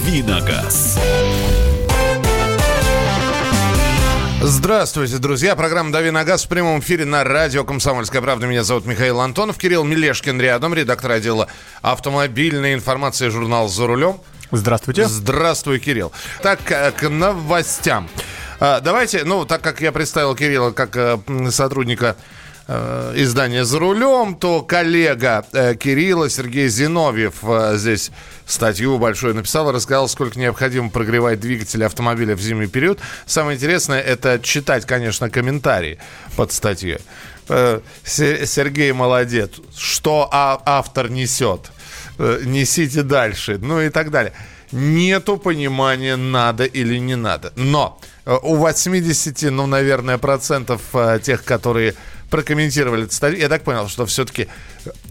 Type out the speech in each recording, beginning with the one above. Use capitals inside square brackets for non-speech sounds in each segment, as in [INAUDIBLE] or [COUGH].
«Давиногаз». Здравствуйте, друзья. Программа «Дави на газ» в прямом эфире на радио «Комсомольская правда». Меня зовут Михаил Антонов. Кирилл Мелешкин рядом, редактор отдела автомобильной информации журнал «За рулем». Здравствуйте. Здравствуй, Кирилл. Так, э, к новостям. А, давайте, ну, так как я представил Кирилла как э, сотрудника э, издания «За рулем», то коллега Кирилла, Сергей Зиновьев, здесь статью большую написал, рассказал, сколько необходимо прогревать двигатель автомобиля в зимний период. Самое интересное, это читать, конечно, комментарии под статьей. Сергей молодец. Что а, автор несет? Несите дальше. Ну и так далее. Нету понимания, надо или не надо. Но у 80, ну, наверное, процентов тех, которые прокомментировали эту статью, я так понял, что все-таки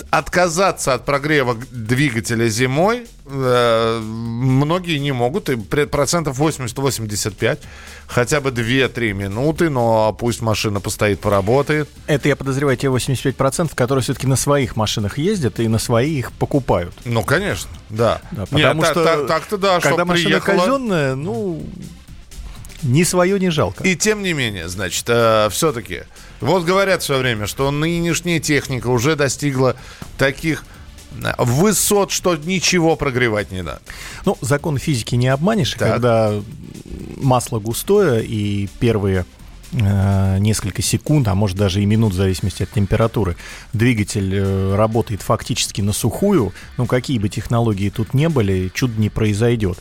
отказаться от прогрева двигателя зимой э, многие не могут, и процентов 80-85, хотя бы 2-3 минуты, но пусть машина постоит, поработает. Это, я подозреваю, те 85%, которые все-таки на своих машинах ездят и на свои их покупают. Ну, конечно, да. да потому Нет, что так, так-то да, когда машина приехала... казенная, ну, ни свое не жалко. И тем не менее, значит, э, все-таки вот говорят все время, что нынешняя техника уже достигла таких э, высот, что ничего прогревать не надо. Ну, закон физики не обманешь, так. когда масло густое и первые э, несколько секунд, а может даже и минут в зависимости от температуры, двигатель э, работает фактически на сухую, ну какие бы технологии тут не были, чудо не произойдет.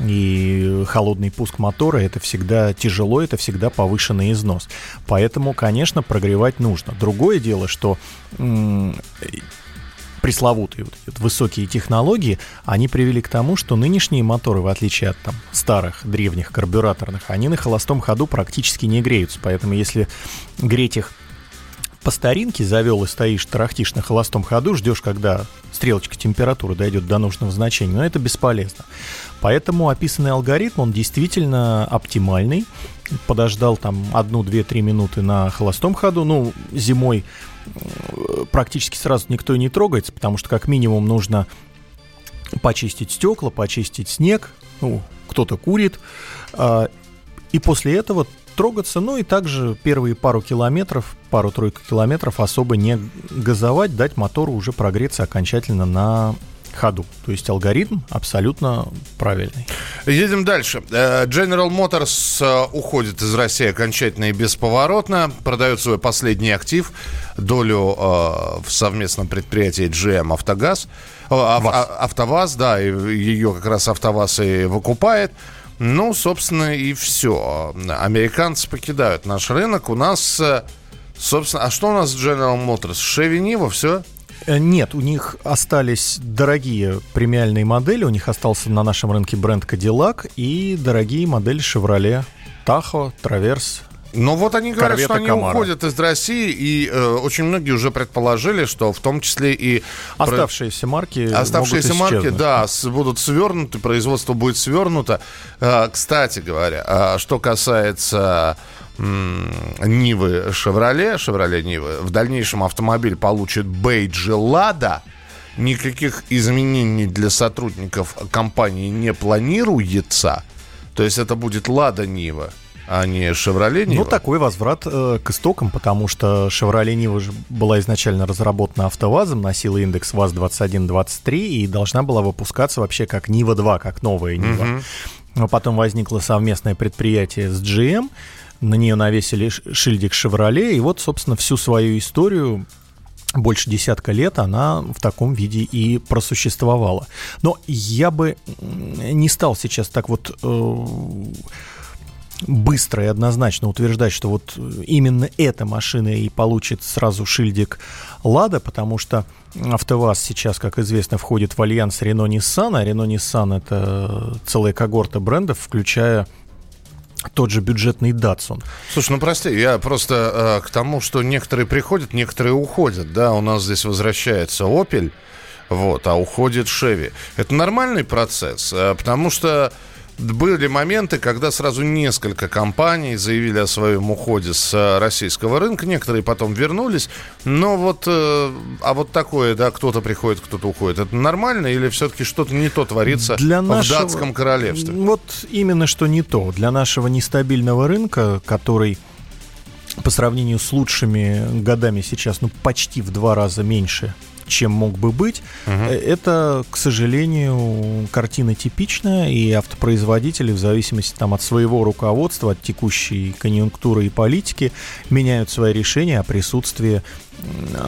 И холодный пуск мотора это всегда тяжело, это всегда повышенный износ. Поэтому, конечно, прогревать нужно. Другое дело, что пресловутые вот эти высокие технологии, они привели к тому, что нынешние моторы, в отличие от там, старых, древних карбюраторных, они на холостом ходу практически не греются. Поэтому если греть их по старинке завел и стоишь, тарахтишь на холостом ходу, ждешь, когда стрелочка температуры дойдет до нужного значения, но это бесполезно. Поэтому описанный алгоритм, он действительно оптимальный. Подождал там одну, две, три минуты на холостом ходу. Ну, зимой э, практически сразу никто и не трогается, потому что как минимум нужно почистить стекла, почистить снег, ну, кто-то курит, а, и после этого трогаться, ну и также первые пару километров, пару-тройку километров особо не газовать, дать мотору уже прогреться окончательно на ходу. То есть алгоритм абсолютно правильный. Едем дальше. Э, General Motors э, уходит из России окончательно и бесповоротно. Продает свой последний актив, долю э, в совместном предприятии GM «Автогаз». «АвтоВАЗ», да, ее как раз «АвтоВАЗ» и выкупает. Ну, собственно, и все. Американцы покидают наш рынок. У нас, собственно, а что у нас с General Motors? Chevy Niva, все? Э, нет, у них остались дорогие премиальные модели. У них остался на нашем рынке бренд Cadillac и дорогие модели Chevrolet Tahoe, Traverse, но вот они говорят, что они Камара. уходят из России, и э, очень многие уже предположили, что в том числе и... Оставшиеся марки Оставшиеся марки, да, с, будут свернуты, производство будет свернуто. Э, кстати говоря, э, что касается... Нивы Шевроле, Шевроле Нивы, в дальнейшем автомобиль получит бейджи Лада, никаких изменений для сотрудников компании не планируется, то есть это будет Лада Нива а не Chevrolet Niva? Ну, такой возврат э, к истокам, потому что Niva же была изначально разработана АвтоВАЗом, носила индекс ВАЗ-2123 и должна была выпускаться вообще как Нива 2, как новая Нива. Угу. Но потом возникло совместное предприятие с GM, на нее навесили шильдик Chevrolet, и вот, собственно, всю свою историю больше десятка лет она в таком виде и просуществовала. Но я бы не стал сейчас так вот э, быстро и однозначно утверждать, что вот именно эта машина и получит сразу шильдик Лада, потому что АвтоВАЗ сейчас, как известно, входит в альянс Renault-Nissan, а Renault-Nissan это целая когорта брендов, включая тот же бюджетный Datsun. Слушай, ну прости, я просто э, к тому, что некоторые приходят, некоторые уходят, да, у нас здесь возвращается Opel, вот, а уходит Chevy. Это нормальный процесс, э, потому что были моменты, когда сразу несколько компаний заявили о своем уходе с э, российского рынка. Некоторые потом вернулись. Но вот, э, а вот такое, да, кто-то приходит, кто-то уходит. Это нормально или все-таки что-то не то творится Для нашего... в датском королевстве? Вот именно что не то. Для нашего нестабильного рынка, который по сравнению с лучшими годами сейчас, ну, почти в два раза меньше чем мог бы быть. Угу. Это, к сожалению, картина типичная, и автопроизводители в зависимости там, от своего руководства, от текущей конъюнктуры и политики меняют свои решения о присутствии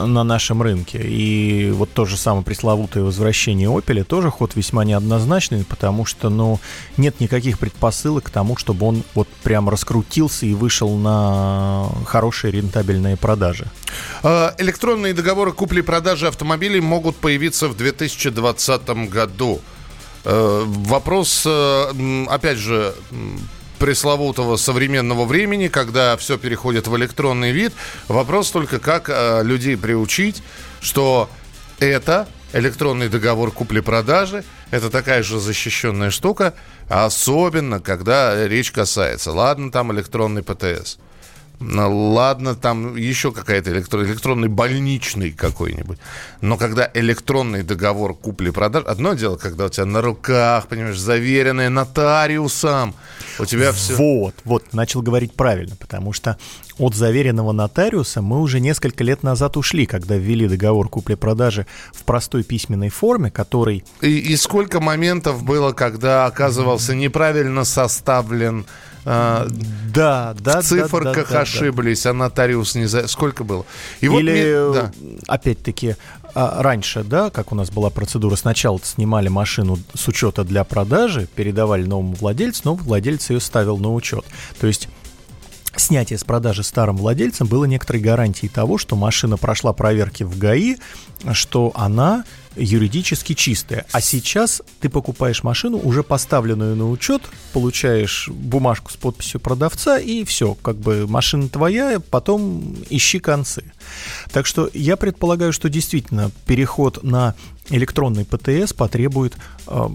на нашем рынке. И вот то же самое пресловутое возвращение Opel тоже ход весьма неоднозначный, потому что, ну, нет никаких предпосылок к тому, чтобы он вот прям раскрутился и вышел на хорошие рентабельные продажи. А, электронные договоры купли-продажи автомобилей могут появиться в 2020 году. Э, вопрос, э, опять же, пресловутого современного времени, когда все переходит в электронный вид. Вопрос только, как э, людей приучить, что это электронный договор купли-продажи, это такая же защищенная штука, особенно когда речь касается, ладно, там электронный ПТС – ладно, там еще какая-то электрон, электронный больничный какой-нибудь. Но когда электронный договор купли-продаж... Одно дело, когда у тебя на руках, понимаешь, заверенное нотариусом. У тебя все... Вот, вот, начал говорить правильно, потому что от заверенного нотариуса мы уже несколько лет назад ушли, когда ввели договор купли-продажи в простой письменной форме, который... И, и сколько моментов было, когда оказывался неправильно составлен а, да, да, в циферках да, да, ошиблись, да, а нотариус не за... Сколько было? И Или, вот мне... да. опять-таки, а, раньше, да, как у нас была процедура, сначала снимали машину с учета для продажи, передавали новому владельцу, новый владелец ее ставил на учет. То есть снятие с продажи старым владельцам было некоторой гарантией того, что машина прошла проверки в ГАИ, что она юридически чистая. А сейчас ты покупаешь машину, уже поставленную на учет, получаешь бумажку с подписью продавца, и все, как бы машина твоя, потом ищи концы. Так что я предполагаю, что действительно переход на электронный ПТС потребует э,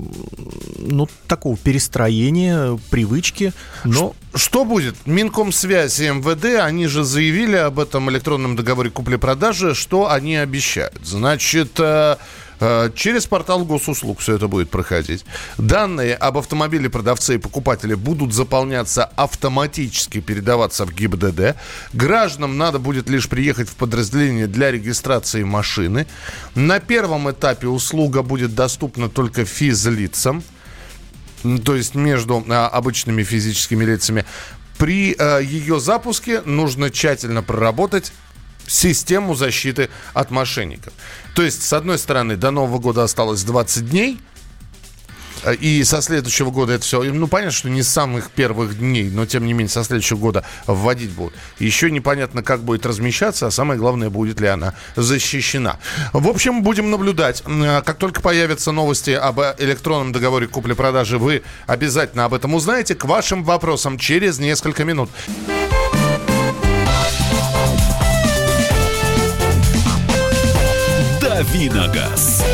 ну, такого перестроения, привычки, но... Что будет? Минкомсвязь и МВД, они же заявили об этом электронном договоре купли-продажи, что они обещают. Значит, э, Э, через портал госуслуг все это будет проходить. Данные об автомобиле продавца и покупателя будут заполняться автоматически, передаваться в ГИБДД. Гражданам надо будет лишь приехать в подразделение для регистрации машины. На первом этапе услуга будет доступна только физлицам, то есть между а, обычными физическими лицами. При а, ее запуске нужно тщательно проработать систему защиты от мошенников. То есть, с одной стороны, до Нового года осталось 20 дней, э, и со следующего года это все, ну, понятно, что не с самых первых дней, но, тем не менее, со следующего года вводить будут. Еще непонятно, как будет размещаться, а самое главное, будет ли она защищена. В общем, будем наблюдать. Э, как только появятся новости об электронном договоре купли-продажи, вы обязательно об этом узнаете. К вашим вопросам через несколько минут. Давиногаз.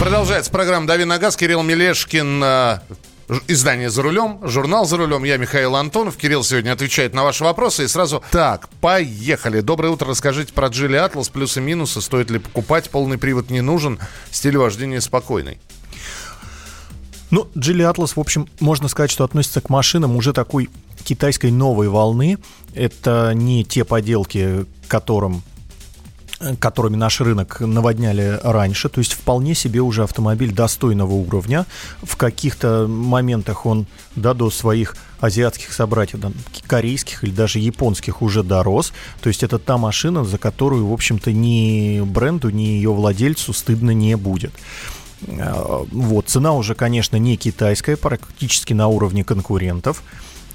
Продолжается программа «Дави на газ». Кирилл Мелешкин, э, издание «За рулем», журнал «За рулем». Я Михаил Антонов. Кирилл сегодня отвечает на ваши вопросы. И сразу так, поехали. Доброе утро. Расскажите про Джили Атлас, плюсы и минусы. Стоит ли покупать? Полный привод не нужен. Стиль вождения спокойный. Ну, Джили Атлас, в общем, можно сказать, что относится к машинам уже такой китайской новой волны. Это не те поделки, которым которыми наш рынок наводняли раньше. То есть вполне себе уже автомобиль достойного уровня. В каких-то моментах он да, до своих азиатских собратьев, да, корейских или даже японских уже дорос. То есть это та машина, за которую, в общем-то, ни бренду, ни ее владельцу стыдно не будет. Э, вот, цена уже, конечно, не китайская, практически на уровне конкурентов.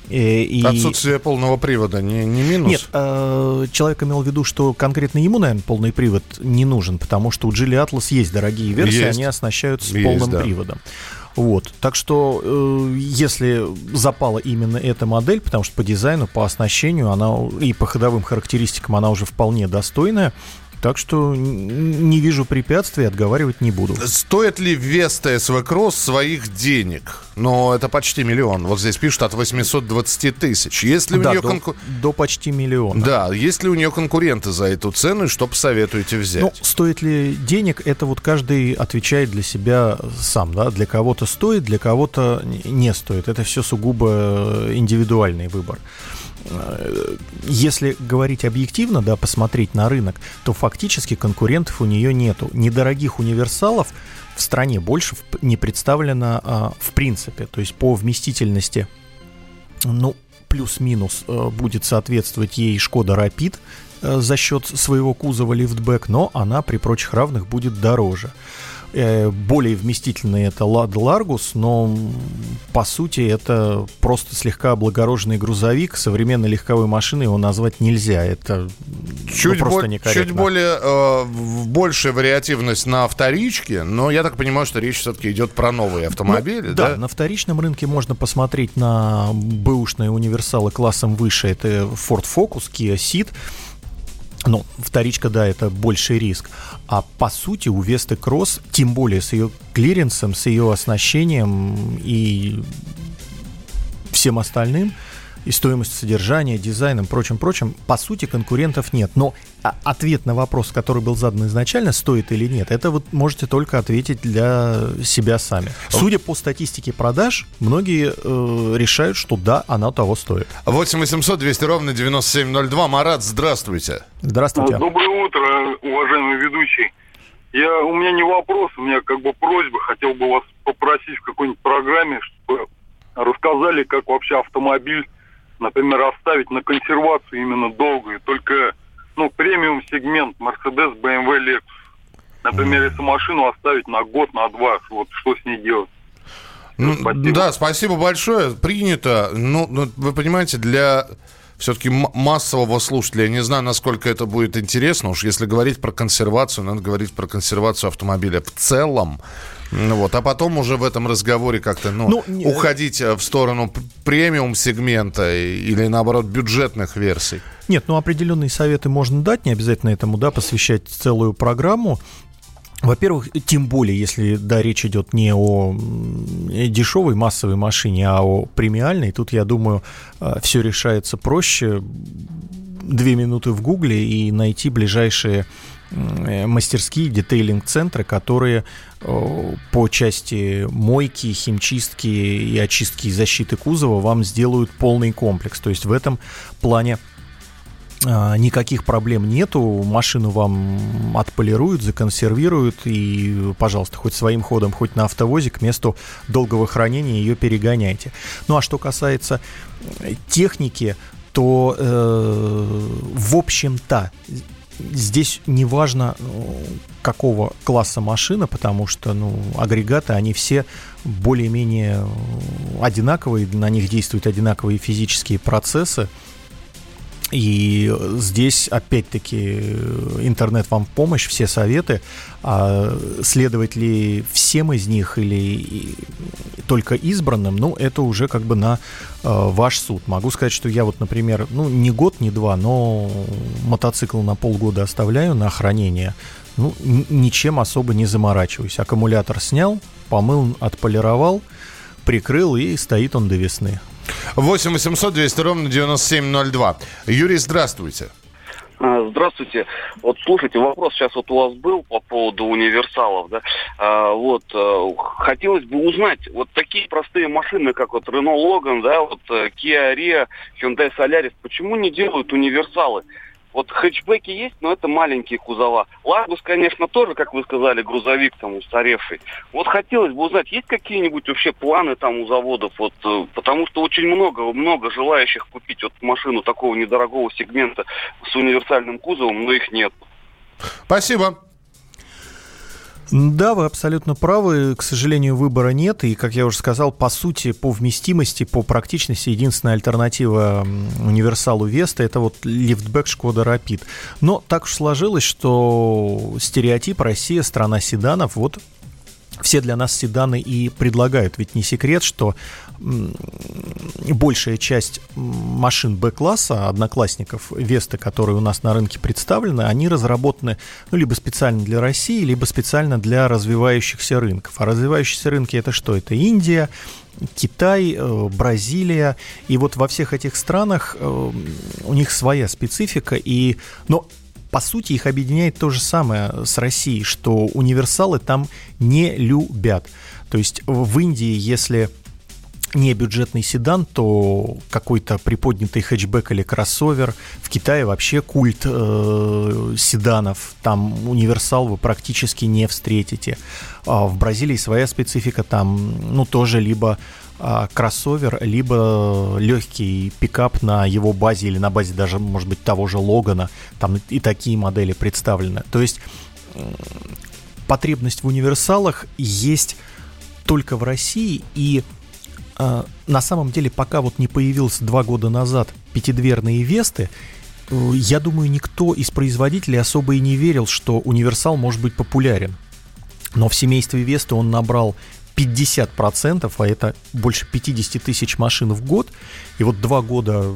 Э, и... Отсутствие полного привода не, не минус? Нет, э, человек имел в виду, что конкретно ему, наверное, полный привод не нужен, потому что у Geely Atlas есть дорогие версии, есть. они оснащаются есть, полным да. приводом. Вот, так что э, если запала именно эта модель, потому что по дизайну, по оснащению она и по ходовым характеристикам она уже вполне достойная, так что не вижу препятствий, отговаривать не буду. Стоит ли Веста СВ Кросс своих денег? Но это почти миллион. Вот здесь пишут от 820 тысяч. Если да, у нее до, конку... до почти миллиона. Да, есть ли у нее конкуренты за эту цену и что посоветуете взять? Ну, стоит ли денег, это вот каждый отвечает для себя сам. Да? Для кого-то стоит, для кого-то не стоит. Это все сугубо индивидуальный выбор если говорить объективно, да, посмотреть на рынок, то фактически конкурентов у нее нету. Недорогих универсалов в стране больше не представлено а, в принципе. То есть по вместительности, ну, плюс-минус э, будет соответствовать ей Шкода Rapid э, за счет своего кузова лифтбэк, но она при прочих равных будет дороже. Э, более вместительный это Lada Largus, но по сути это просто слегка облагороженный грузовик. Современной легковой машиной его назвать нельзя. Это чуть, ну, просто бо- чуть более э, большая вариативность на вторичке, но я так понимаю, что речь все-таки идет про новые автомобили. Ну, да, да, на вторичном рынке можно посмотреть на бэушные универсалы классом выше. Это Ford Focus, Kia Ceed. Ну, вторичка, да, это больший риск. А по сути у Весты Кросс, тем более с ее клиренсом, с ее оснащением и всем остальным, и стоимость содержания, дизайном, прочим, прочим, по сути конкурентов нет. Но ответ на вопрос, который был задан изначально, стоит или нет, это вот можете только ответить для себя сами. Судя по статистике продаж, многие э, решают, что да, она того стоит. 8 800 200 ровно 9702. Марат, здравствуйте. Здравствуйте. Доброе утро, уважаемый ведущий. Я, у меня не вопрос, у меня как бы просьба. Хотел бы вас попросить в какой-нибудь программе, чтобы рассказали, как вообще автомобиль например, оставить на консервацию именно долгую, только, ну, премиум сегмент Mercedes, BMW, Lexus. Например, если машину оставить на год, на два, вот что с ней делать? Ну, спасибо. Да, спасибо большое. Принято. Ну, ну, вы понимаете, для все-таки массового слушателя, я не знаю, насколько это будет интересно. Уж если говорить про консервацию, надо говорить про консервацию автомобиля в целом. Ну вот, а потом уже в этом разговоре как-то, ну, ну уходить э, в сторону премиум сегмента или наоборот бюджетных версий. Нет, ну определенные советы можно дать, не обязательно этому, да, посвящать целую программу. Во-первых, тем более, если да, речь идет не о дешевой массовой машине, а о премиальной, тут, я думаю, э, все решается проще. Две минуты в Гугле и найти ближайшие Э, мастерские, детейлинг-центры, которые э, по части мойки, химчистки и очистки и защиты кузова вам сделают полный комплекс. То есть в этом плане э, никаких проблем нету, машину вам отполируют, законсервируют и, пожалуйста, хоть своим ходом, хоть на автовозе к месту долгого хранения ее перегоняйте. Ну а что касается техники, то, э, в общем-то, здесь не важно, ну, какого класса машина, потому что ну, агрегаты, они все более-менее одинаковые, на них действуют одинаковые физические процессы. И здесь, опять-таки, интернет вам в помощь, все советы. А следовать ли всем из них или только избранным, ну, это уже как бы на э, ваш суд. Могу сказать, что я вот, например, ну, не год, не два, но мотоцикл на полгода оставляю на хранение. Ну, ничем особо не заморачиваюсь. Аккумулятор снял, помыл, отполировал, прикрыл и стоит он до весны. 8 800 200 ровно 9702. Юрий, здравствуйте. А, здравствуйте. Вот слушайте, вопрос сейчас вот у вас был по поводу универсалов, да? А, вот э, хотелось бы узнать, вот такие простые машины, как вот Renault Logan, да, вот э, Kia Rio, Hyundai Solaris, почему не делают универсалы? Вот хэтчбеки есть, но это маленькие кузова. Ларгус, конечно, тоже, как вы сказали, грузовик там устаревший. Вот хотелось бы узнать, есть какие-нибудь вообще планы там у заводов? Вот, э, потому что очень много, много желающих купить вот машину такого недорогого сегмента с универсальным кузовом, но их нет. Спасибо. Да, вы абсолютно правы. К сожалению, выбора нет. И, как я уже сказал, по сути, по вместимости, по практичности, единственная альтернатива универсалу Веста – это вот лифтбэк Шкода Рапид. Но так уж сложилось, что стереотип Россия – страна седанов. Вот все для нас седаны и предлагают. Ведь не секрет, что большая часть машин Б-класса, одноклассников Веста, которые у нас на рынке представлены, они разработаны ну, либо специально для России, либо специально для развивающихся рынков. А развивающиеся рынки это что? Это Индия, Китай, э, Бразилия. И вот во всех этих странах э, у них своя специфика. И, но по сути, их объединяет то же самое с Россией, что универсалы там не любят. То есть в Индии, если не бюджетный седан, то какой-то приподнятый хэтчбэк или кроссовер. В Китае вообще культ э, седанов. Там универсал вы практически не встретите. А в Бразилии своя специфика. Там, ну, тоже либо кроссовер, либо легкий пикап на его базе или на базе даже, может быть, того же Логана. Там и такие модели представлены. То есть потребность в универсалах есть только в России, и э, на самом деле, пока вот не появился два года назад пятидверные Весты, э, я думаю, никто из производителей особо и не верил, что универсал может быть популярен. Но в семействе Весты он набрал 50%, а это больше 50 тысяч машин в год. И вот два года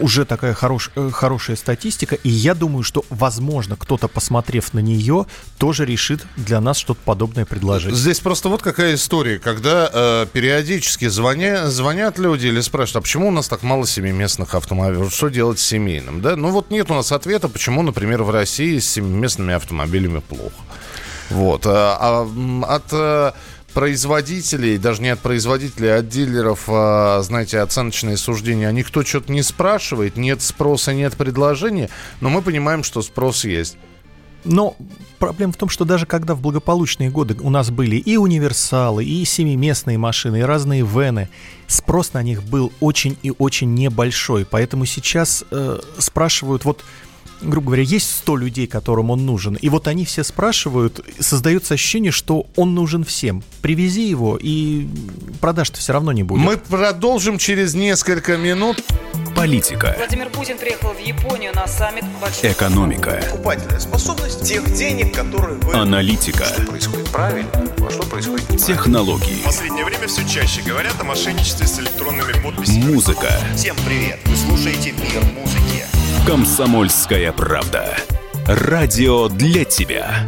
уже такая хорош, э, хорошая статистика. И я думаю, что, возможно, кто-то, посмотрев на нее, тоже решит для нас что-то подобное предложить. Здесь просто вот какая история, когда э, периодически звоня, звонят люди или спрашивают, а почему у нас так мало семиместных автомобилей? Что делать с семейным? Да? Ну вот нет у нас ответа, почему, например, в России с семиместными автомобилями плохо. Вот. А, а от э, производителей, даже не от производителей, а от дилеров, а, знаете, оценочные суждения, а никто что-то не спрашивает, нет спроса, нет предложения, но мы понимаем, что спрос есть. Но проблема в том, что даже когда в благополучные годы у нас были и универсалы, и семиместные машины, и разные вены, спрос на них был очень и очень небольшой. Поэтому сейчас э, спрашивают, вот грубо говоря, есть 100 людей, которым он нужен, и вот они все спрашивают, создается ощущение, что он нужен всем. Привези его, и продаж-то все равно не будет. Мы продолжим через несколько минут. Политика. Владимир Путин приехал в Японию на саммит большой... Экономика. Покупательная способность тех денег, которые вы... Аналитика. Что происходит правильно, а что происходит неправильно. Технологии. В последнее время все чаще говорят о мошенничестве с электронными подписями. Музыка. Всем привет! Вы слушаете «Мир музыки». Комсомольская правда. Радио для тебя.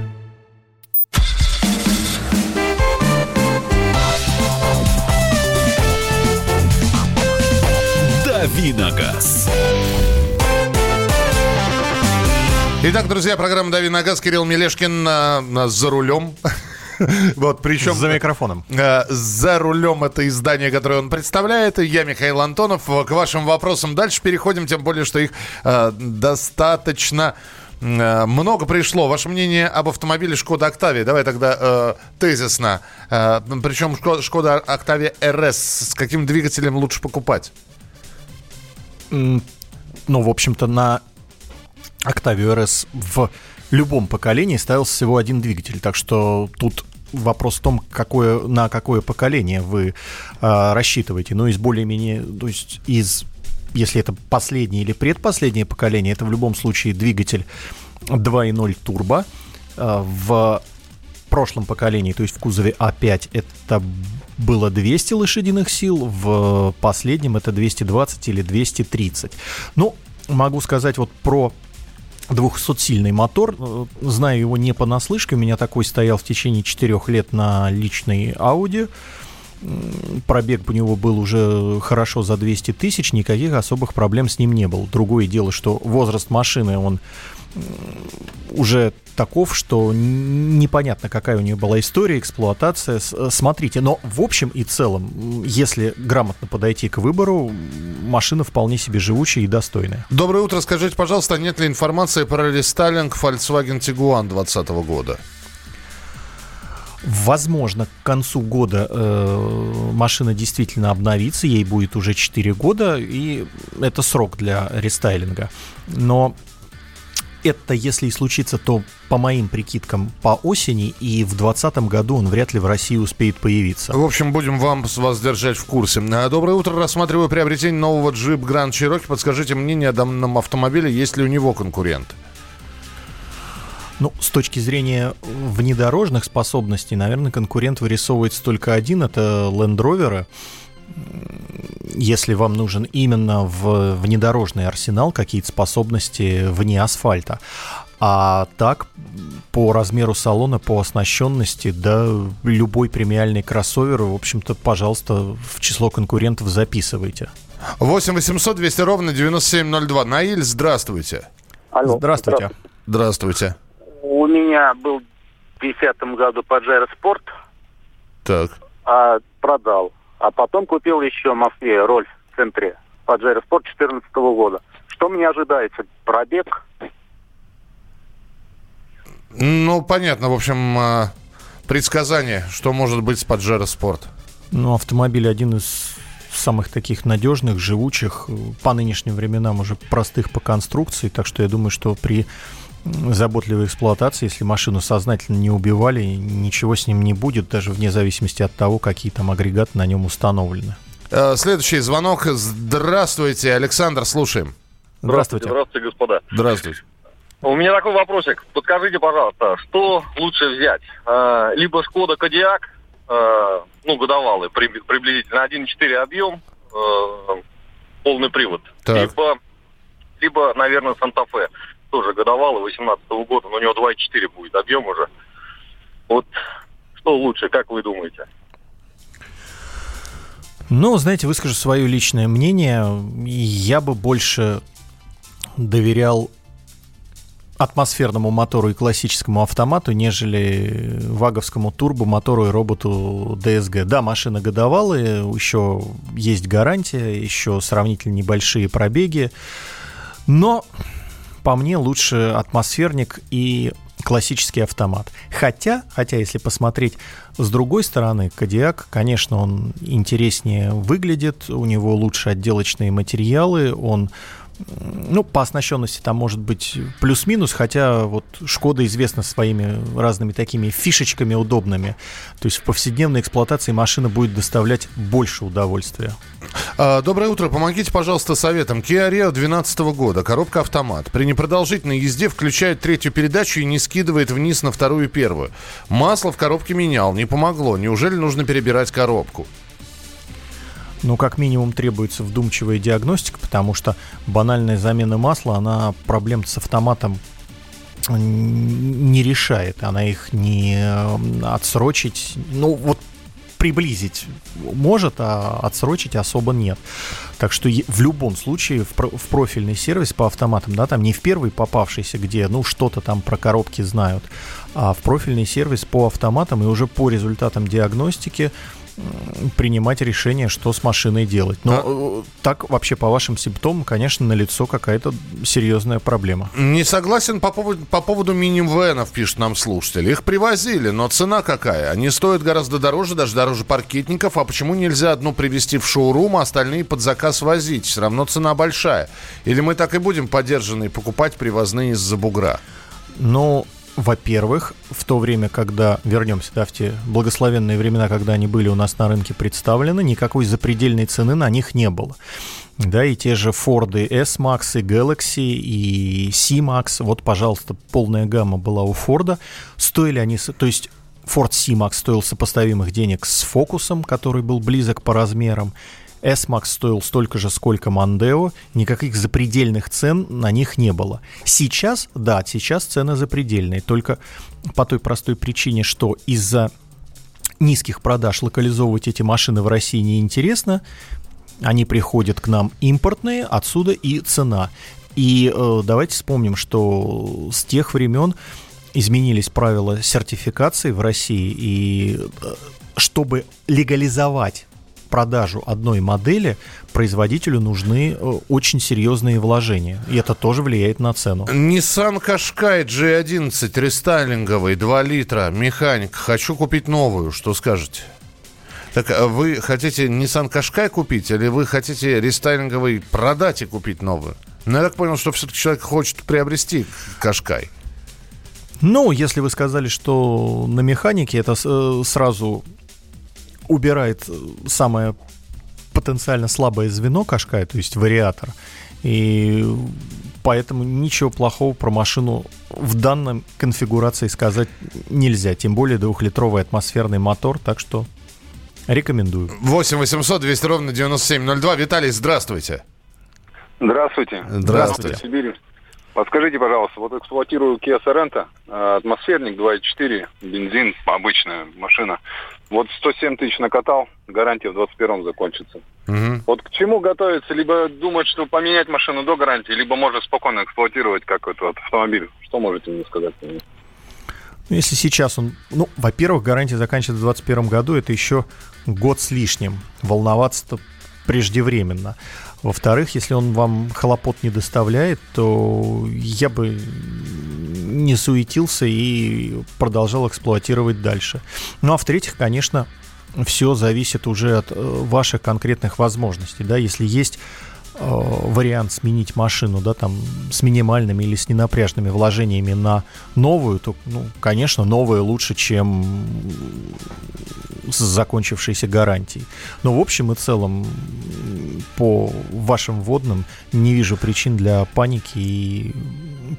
Давиногаз. Итак, друзья, программа «Дави на газ». Кирилл Мелешкин а, за рулем. [LAUGHS] [LAUGHS] Вот, причем... За микрофоном. Э, за рулем это издание, которое он представляет. Я Михаил Антонов. К вашим вопросам дальше переходим, тем более, что их э, достаточно э, много пришло. Ваше мнение об автомобиле Шкода Октавия? Давай тогда э, тезисно. Э, причем Шкода Октавия РС. С каким двигателем лучше покупать? Ну, в общем-то, на Октавию РС в любом поколении ставился всего один двигатель. Так что тут вопрос в том, какое, на какое поколение вы э, рассчитываете. Но из более-менее, то есть из, если это последнее или предпоследнее поколение, это в любом случае двигатель 2.0 турбо. Э, в прошлом поколении, то есть в кузове А5, это было 200 лошадиных сил, в последнем это 220 или 230. Ну, могу сказать вот про 200-сильный мотор. Знаю его не понаслышке. У меня такой стоял в течение 4 лет на личной Audi. Пробег у него был уже хорошо за 200 тысяч, никаких особых проблем с ним не было. Другое дело, что возраст машины, он уже таков, что непонятно, какая у нее была история, эксплуатация. Смотрите, но в общем и целом, если грамотно подойти к выбору, машина вполне себе живучая и достойная. Доброе утро. Скажите, пожалуйста, нет ли информации про рестайлинг Volkswagen Tiguan 2020 года? Возможно, к концу года э, машина действительно обновится, ей будет уже 4 года, и это срок для рестайлинга. Но это, если и случится, то по моим прикидкам по осени, и в 2020 году он вряд ли в России успеет появиться. В общем, будем вам вас держать в курсе. А, доброе утро. Рассматриваю приобретение нового Jeep Grand Cherokee. Подскажите мнение о данном автомобиле, есть ли у него конкурент? Ну, с точки зрения внедорожных способностей, наверное, конкурент вырисовывается только один, это Land Rover если вам нужен именно в внедорожный арсенал какие-то способности вне асфальта. А так, по размеру салона, по оснащенности, да, любой премиальный кроссовер, в общем-то, пожалуйста, в число конкурентов записывайте. 8 800 200 ровно 9702. Наиль, здравствуйте. Алло. Здравствуйте. Здравствуйте. У меня был в 50 году Pajero Sport. Так. А продал. А потом купил еще в Москве роль в центре Паджеро Спорт 2014 года. Что мне ожидается? Пробег? Ну, понятно. В общем, а, предсказание, что может быть с Паджеро Спорт. Ну, автомобиль один из самых таких надежных, живучих, по нынешним временам уже простых по конструкции, так что я думаю, что при заботливой эксплуатации, если машину сознательно не убивали, ничего с ним не будет, даже вне зависимости от того, какие там агрегаты на нем установлены. Э, следующий звонок. Здравствуйте, Александр, слушаем. Здравствуйте. Здравствуйте, господа. Здравствуйте. У меня такой вопросик. Подскажите, пожалуйста, что лучше взять? Э, либо Шкода Кодиак, э, ну, годовалый, приблизительно 1,4 объем, полный привод. Так. Либо, либо, наверное, Санта-Фе тоже годовалый, 18 -го года, но у него 2,4 будет объем уже. Вот что лучше, как вы думаете? Ну, знаете, выскажу свое личное мнение. Я бы больше доверял атмосферному мотору и классическому автомату, нежели ваговскому турбомотору и роботу DSG. Да, машина годовалая, еще есть гарантия, еще сравнительно небольшие пробеги, но по мне, лучше атмосферник и классический автомат. Хотя, хотя, если посмотреть с другой стороны, Кадиак, конечно, он интереснее выглядит, у него лучше отделочные материалы, он ну, по оснащенности там может быть плюс-минус, хотя вот Шкода известна своими разными такими фишечками удобными. То есть в повседневной эксплуатации машина будет доставлять больше удовольствия. А, доброе утро. Помогите, пожалуйста, советом. Kia Rio 2012 года. Коробка автомат. При непродолжительной езде включает третью передачу и не скидывает вниз на вторую и первую. Масло в коробке менял. Не помогло. Неужели нужно перебирать коробку? Ну, как минимум требуется вдумчивая диагностика, потому что банальная замена масла, она проблем с автоматом не решает, она их не отсрочить, ну вот приблизить может, а отсрочить особо нет. Так что в любом случае в, в профильный сервис по автоматам, да, там не в первый попавшийся, где, ну, что-то там про коробки знают, а в профильный сервис по автоматам и уже по результатам диагностики принимать решение, что с машиной делать. Но а... Э, так вообще по вашим симптомам, конечно, налицо какая-то серьезная проблема. Не согласен по поводу, по поводу мини-венов, пишет нам слушатель. Их привозили, но цена какая? Они стоят гораздо дороже, даже дороже паркетников. А почему нельзя одну привезти в шоурум, а остальные под заказ возить? Все равно цена большая. Или мы так и будем подержанные покупать привозные из-за бугра? Ну, во-первых, в то время, когда, вернемся, да, в те благословенные времена, когда они были у нас на рынке представлены, никакой запредельной цены на них не было. Да, и те же Ford S-Max, и Galaxy, и C-Max, вот, пожалуйста, полная гамма была у Ford. Стоили они, то есть Ford C-Max стоил сопоставимых денег с Фокусом, который был близок по размерам, S-Max стоил столько же, сколько Mondeo, никаких запредельных цен на них не было. Сейчас, да, сейчас цены запредельные, только по той простой причине, что из-за низких продаж локализовывать эти машины в России неинтересно. Они приходят к нам импортные, отсюда и цена. И э, давайте вспомним, что с тех времен изменились правила сертификации в России, и э, чтобы легализовать продажу одной модели производителю нужны э, очень серьезные вложения. И это тоже влияет на цену. Nissan Qashqai G11 рестайлинговый, 2 литра, механик. Хочу купить новую. Что скажете? Так а вы хотите Nissan Qashqai купить или вы хотите рестайлинговый продать и купить новую? Ну, я так понял, что все-таки человек хочет приобрести Qashqai. Ну, если вы сказали, что на механике, это э, сразу убирает э, самое потенциально слабое звено Кашкая, то есть вариатор. И поэтому ничего плохого про машину в данной конфигурации сказать нельзя. Тем более двухлитровый атмосферный мотор, так что рекомендую. 8 800 200 ровно 9702. Виталий, здравствуйте. Здравствуйте. Здравствуйте. Сибирь. Подскажите, пожалуйста, вот эксплуатирую Kia Sorento, э, атмосферник 2.4, бензин, обычная машина. Вот 107 тысяч накатал, гарантия в 21-м закончится. Угу. Вот к чему готовиться? Либо думать, что поменять машину до гарантии, либо можно спокойно эксплуатировать как этот автомобиль. Что можете мне сказать? Ну, если сейчас он... Ну, во-первых, гарантия заканчивается в 2021 году, это еще год с лишним. Волноваться-то преждевременно. Во-вторых, если он вам хлопот не доставляет, то я бы не суетился и продолжал эксплуатировать дальше. Ну а в-третьих, конечно, все зависит уже от э, ваших конкретных возможностей. Да? Если есть э, вариант сменить машину, да, там, с минимальными или с ненапряжными вложениями на новую, то, ну, конечно, новая лучше, чем с закончившейся гарантией. Но в общем и целом по вашим вводным не вижу причин для паники и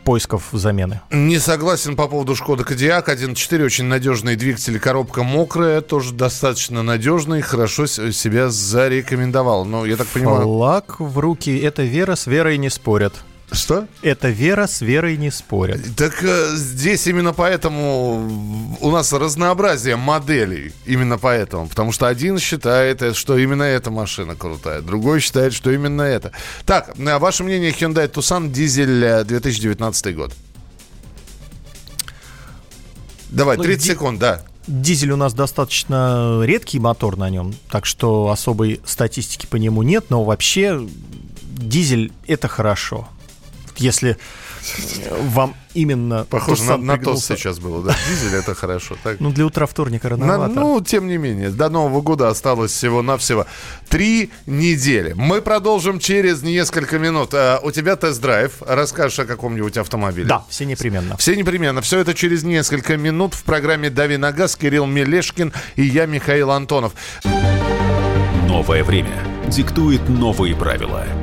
поисков замены. Не согласен по поводу Шкода Кодиак 1.4. Очень надежный двигатель, коробка мокрая, тоже достаточно надежный, хорошо себя зарекомендовал. Но я так понимаю... Флаг в руки, это вера, с верой не спорят. Что? Это вера с верой не спорят. Так э, здесь именно поэтому у нас разнообразие моделей. Именно поэтому. Потому что один считает, э, что именно эта машина крутая. Другой считает, что именно это. Так, а ваше мнение Hyundai Tucson дизель 2019 э, год? Давай, 30 ну, секунд, да. Дизель у нас достаточно редкий мотор на нем, так что особой статистики по нему нет, но вообще дизель это хорошо если вам именно... Похоже на, на тост сейчас было, да? Дизель это хорошо. Так? Ну, для утра вторника рановато. На, ну, тем не менее, до Нового года осталось всего-навсего три недели. Мы продолжим через несколько минут. А, у тебя тест-драйв. Расскажешь о каком-нибудь автомобиле. Да, все непременно. Все непременно. Все это через несколько минут в программе «Дави на газ» Кирилл Мелешкин и я, Михаил Антонов. Новое время диктует новые правила –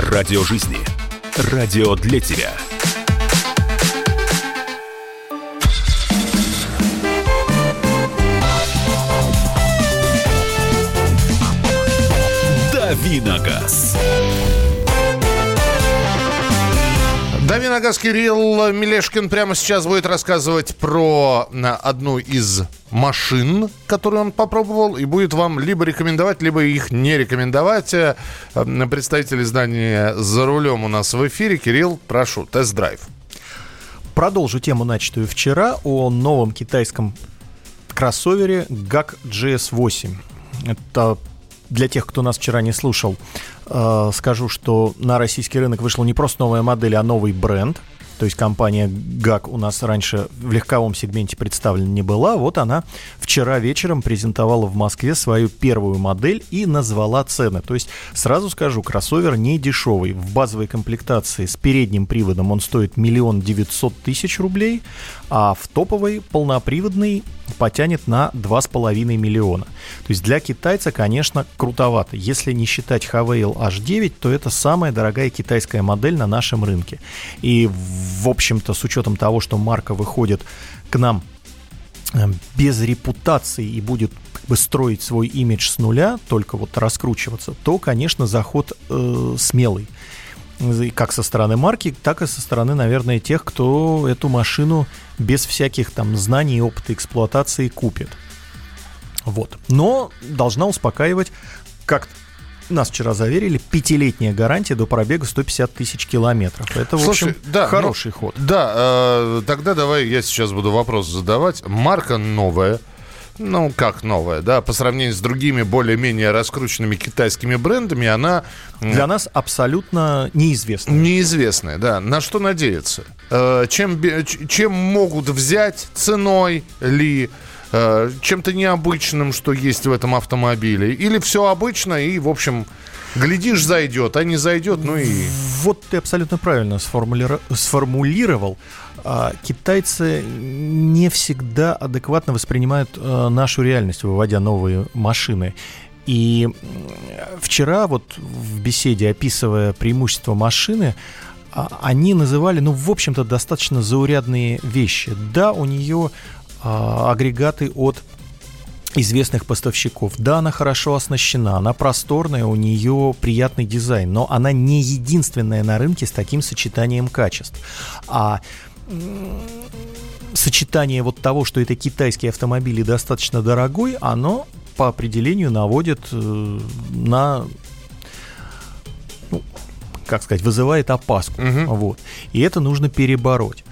Радио жизни. Радио для тебя. Давиногаз. Дави на газ Кирилл Мелешкин прямо сейчас будет рассказывать про одну из машин, которые он попробовал, и будет вам либо рекомендовать, либо их не рекомендовать. Э, представитель издания «За рулем» у нас в эфире. Кирилл, прошу, тест-драйв. Продолжу тему, начатую вчера, о новом китайском кроссовере GAC GS8. Это для тех, кто нас вчера не слушал, э, скажу, что на российский рынок вышла не просто новая модель, а новый бренд. То есть компания ГАК у нас раньше в легковом сегменте представлена не была. Вот она вчера вечером презентовала в Москве свою первую модель и назвала цены. То есть сразу скажу, кроссовер не дешевый. В базовой комплектации с передним приводом он стоит миллион девятьсот тысяч рублей, а в топовой полноприводный потянет на 2,5 миллиона. То есть для китайца, конечно, крутовато. Если не считать Havail H9, то это самая дорогая китайская модель на нашем рынке. И, в общем-то, с учетом того, что марка выходит к нам э, без репутации и будет как бы строить свой имидж с нуля, только вот раскручиваться, то, конечно, заход э, смелый как со стороны марки, так и со стороны, наверное, тех, кто эту машину без всяких там знаний и опыта эксплуатации купит. Вот. Но должна успокаивать, как нас вчера заверили, пятилетняя гарантия до пробега 150 тысяч километров. Это, в Слушай, общем, да, хороший ну, ход. Да, э, тогда давай я сейчас буду вопрос задавать. Марка новая, ну, как новая, да, по сравнению с другими более-менее раскрученными китайскими брендами, она... Для нас абсолютно неизвестная. Неизвестная, да. На что надеяться? Э, чем, чем могут взять, ценой ли, э, чем-то необычным, что есть в этом автомобиле? Или все обычно и, в общем, глядишь, зайдет, а не зайдет, ну и... Вот ты абсолютно правильно сформулировал. А, китайцы не всегда адекватно воспринимают а, нашу реальность, выводя новые машины. И вчера вот в беседе, описывая преимущества машины, а, они называли, ну, в общем-то, достаточно заурядные вещи. Да, у нее агрегаты от известных поставщиков. Да, она хорошо оснащена, она просторная, у нее приятный дизайн, но она не единственная на рынке с таким сочетанием качеств. А сочетание вот того, что это китайский автомобиль и достаточно дорогой, оно по определению наводит э, на ну, как сказать, вызывает опаску. Угу. Вот. И это нужно перебороть.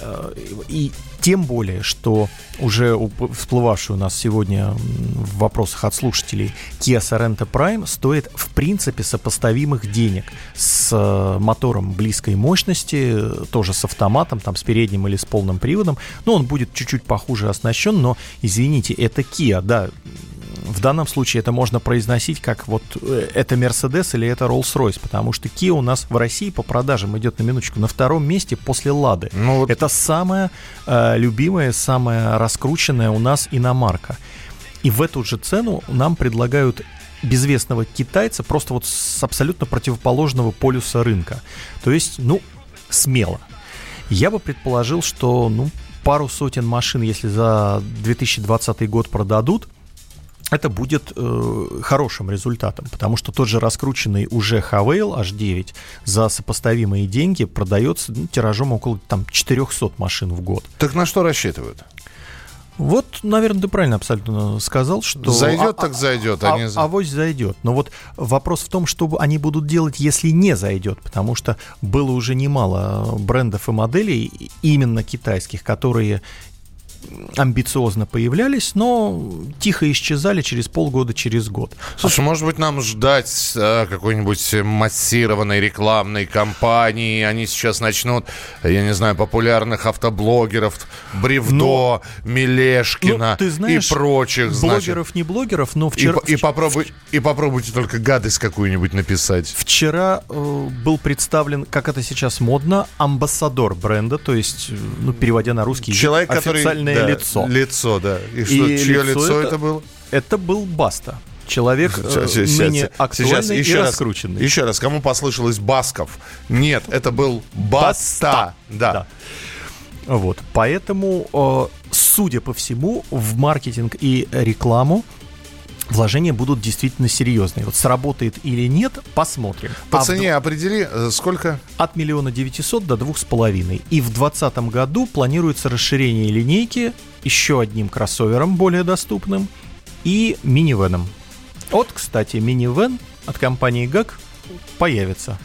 Э, и тем более, что уже всплывавший у нас сегодня в вопросах от слушателей Kia Sorento Prime стоит в принципе сопоставимых денег с э, мотором близкой мощности, тоже с автоматом, там с передним или с полным приводом. Но он будет чуть-чуть похуже оснащен, но извините, это Kia, да, в данном случае это можно произносить как вот э, это Mercedes или это Rolls-Royce, потому что Kia у нас в России по продажам идет на минуточку на втором месте после Лады. Ну, вот... Это самая э, любимая, самая раскрученная у нас иномарка. И в эту же цену нам предлагают безвестного китайца просто вот с абсолютно противоположного полюса рынка. То есть, ну, смело. Я бы предположил, что, ну, пару сотен машин, если за 2020 год продадут, это будет э, хорошим результатом, потому что тот же раскрученный уже Havail H9 за сопоставимые деньги продается ну, тиражом около там 400 машин в год. Так на что рассчитывают? Вот, наверное, ты правильно абсолютно сказал, что... Зайдет, а, так зайдет. А, а, авось зайдет. Но вот вопрос в том, что они будут делать, если не зайдет. Потому что было уже немало брендов и моделей, именно китайских, которые амбициозно появлялись, но тихо исчезали через полгода, через год. Слушай, а... может быть, нам ждать а, какой-нибудь массированной рекламной кампании? Они сейчас начнут, я не знаю, популярных автоблогеров, Бревдо, но... Мелешкина ну, ты знаешь, и прочих. Блогеров, значит. не блогеров, но вчера... И, и, попробуй, и попробуйте только гадость какую-нибудь написать. Вчера э, был представлен, как это сейчас модно, амбассадор бренда, то есть, э, ну, переводя на русский Человек, который да, лицо. Лицо, да. И, что, и чье лицо, лицо это, это было? Это был Баста. Человек сейчас, э, менее актуальный сейчас, еще и раз, раскрученный. Еще раз, кому послышалось Басков? Нет, это был Баста. Баста. Да. да. Вот, поэтому, э, судя по всему, в маркетинг и рекламу вложения будут действительно серьезные. Вот сработает или нет, посмотрим. По а цене в... определи, э, сколько? От миллиона девятисот до двух с половиной. И в двадцатом году планируется расширение линейки еще одним кроссовером более доступным и минивеном. Вот, кстати, минивен от компании GAG появится.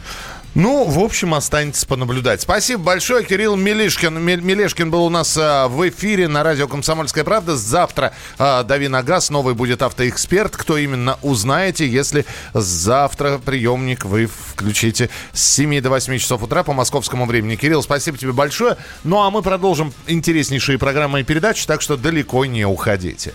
Ну, в общем, останется понаблюдать. Спасибо большое. Кирилл Мелешкин. Мелешкин был у нас а, в эфире на радио «Комсомольская правда». Завтра а, «Дави на газ». Новый будет автоэксперт. Кто именно, узнаете, если завтра приемник вы включите с 7 до 8 часов утра по московскому времени. Кирилл, спасибо тебе большое. Ну, а мы продолжим интереснейшие программы и передачи, так что далеко не уходите.